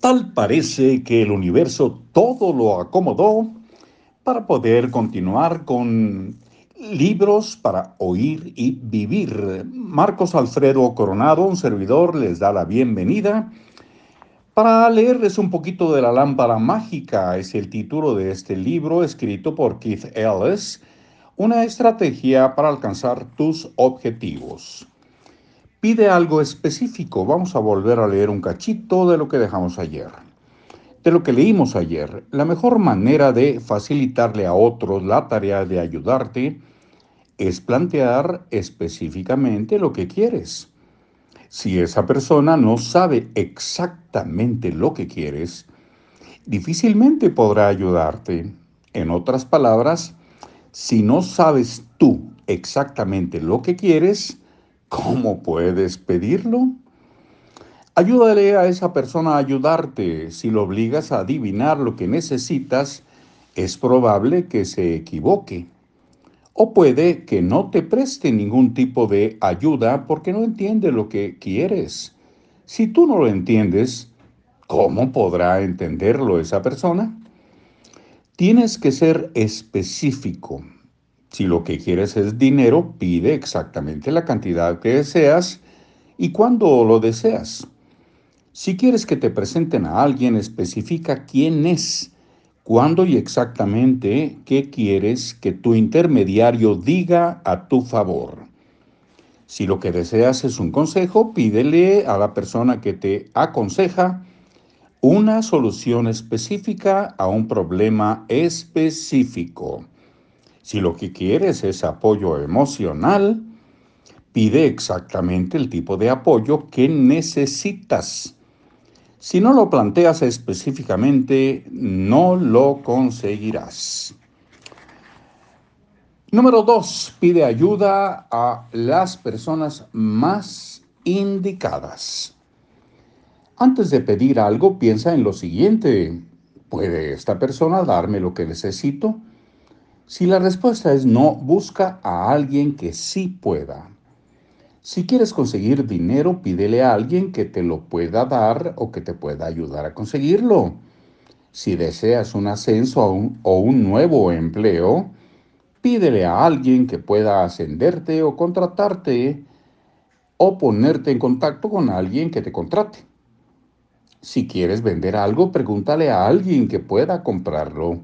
Tal parece que el universo todo lo acomodó para poder continuar con libros para oír y vivir. Marcos Alfredo Coronado, un servidor, les da la bienvenida para leerles un poquito de la lámpara mágica. Es el título de este libro escrito por Keith Ellis, una estrategia para alcanzar tus objetivos. Pide algo específico. Vamos a volver a leer un cachito de lo que dejamos ayer. De lo que leímos ayer, la mejor manera de facilitarle a otros la tarea de ayudarte es plantear específicamente lo que quieres. Si esa persona no sabe exactamente lo que quieres, difícilmente podrá ayudarte. En otras palabras, si no sabes tú exactamente lo que quieres, ¿Cómo puedes pedirlo? Ayúdale a esa persona a ayudarte. Si lo obligas a adivinar lo que necesitas, es probable que se equivoque. O puede que no te preste ningún tipo de ayuda porque no entiende lo que quieres. Si tú no lo entiendes, ¿cómo podrá entenderlo esa persona? Tienes que ser específico. Si lo que quieres es dinero, pide exactamente la cantidad que deseas y cuándo lo deseas. Si quieres que te presenten a alguien, especifica quién es, cuándo y exactamente qué quieres que tu intermediario diga a tu favor. Si lo que deseas es un consejo, pídele a la persona que te aconseja una solución específica a un problema específico. Si lo que quieres es apoyo emocional, pide exactamente el tipo de apoyo que necesitas. Si no lo planteas específicamente, no lo conseguirás. Número dos, pide ayuda a las personas más indicadas. Antes de pedir algo, piensa en lo siguiente. ¿Puede esta persona darme lo que necesito? Si la respuesta es no, busca a alguien que sí pueda. Si quieres conseguir dinero, pídele a alguien que te lo pueda dar o que te pueda ayudar a conseguirlo. Si deseas un ascenso o un, nuevo empleo, pídele a alguien que pueda ascenderte o contratarte o ponerte en contacto con alguien que te contrate. Si quieres vender algo, pregúntale a alguien que pueda comprarlo.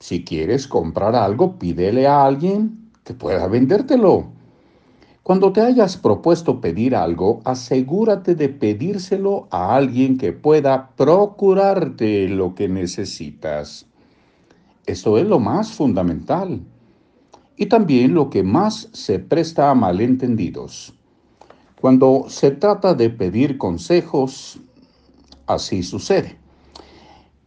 Si quieres comprar algo, pídele a alguien que pueda vendértelo. Cuando te hayas propuesto pedir algo, asegúrate de pedírselo a alguien que pueda procurarte lo que necesitas. Esto es lo más fundamental y también lo que más se presta a malentendidos. Cuando se trata de pedir consejos, así sucede.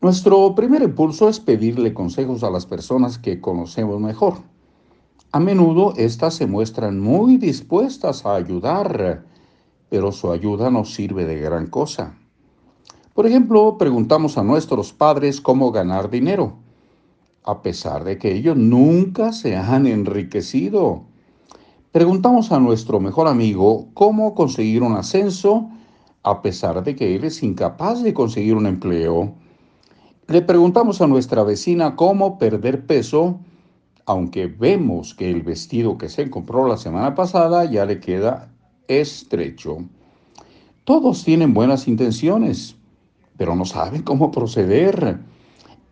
Nuestro primer impulso es pedirle consejos a las personas que conocemos mejor. A menudo éstas se muestran muy dispuestas a ayudar, pero su ayuda no sirve de gran cosa. Por ejemplo, preguntamos a nuestros padres cómo ganar dinero, a pesar de que ellos nunca se han enriquecido. Preguntamos a nuestro mejor amigo cómo conseguir un ascenso, a pesar de que él es incapaz de conseguir un empleo. Le preguntamos a nuestra vecina cómo perder peso, aunque vemos que el vestido que se compró la semana pasada ya le queda estrecho. Todos tienen buenas intenciones, pero no saben cómo proceder.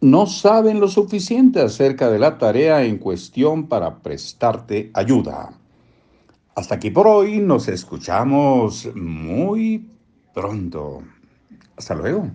No saben lo suficiente acerca de la tarea en cuestión para prestarte ayuda. Hasta aquí por hoy, nos escuchamos muy pronto. Hasta luego.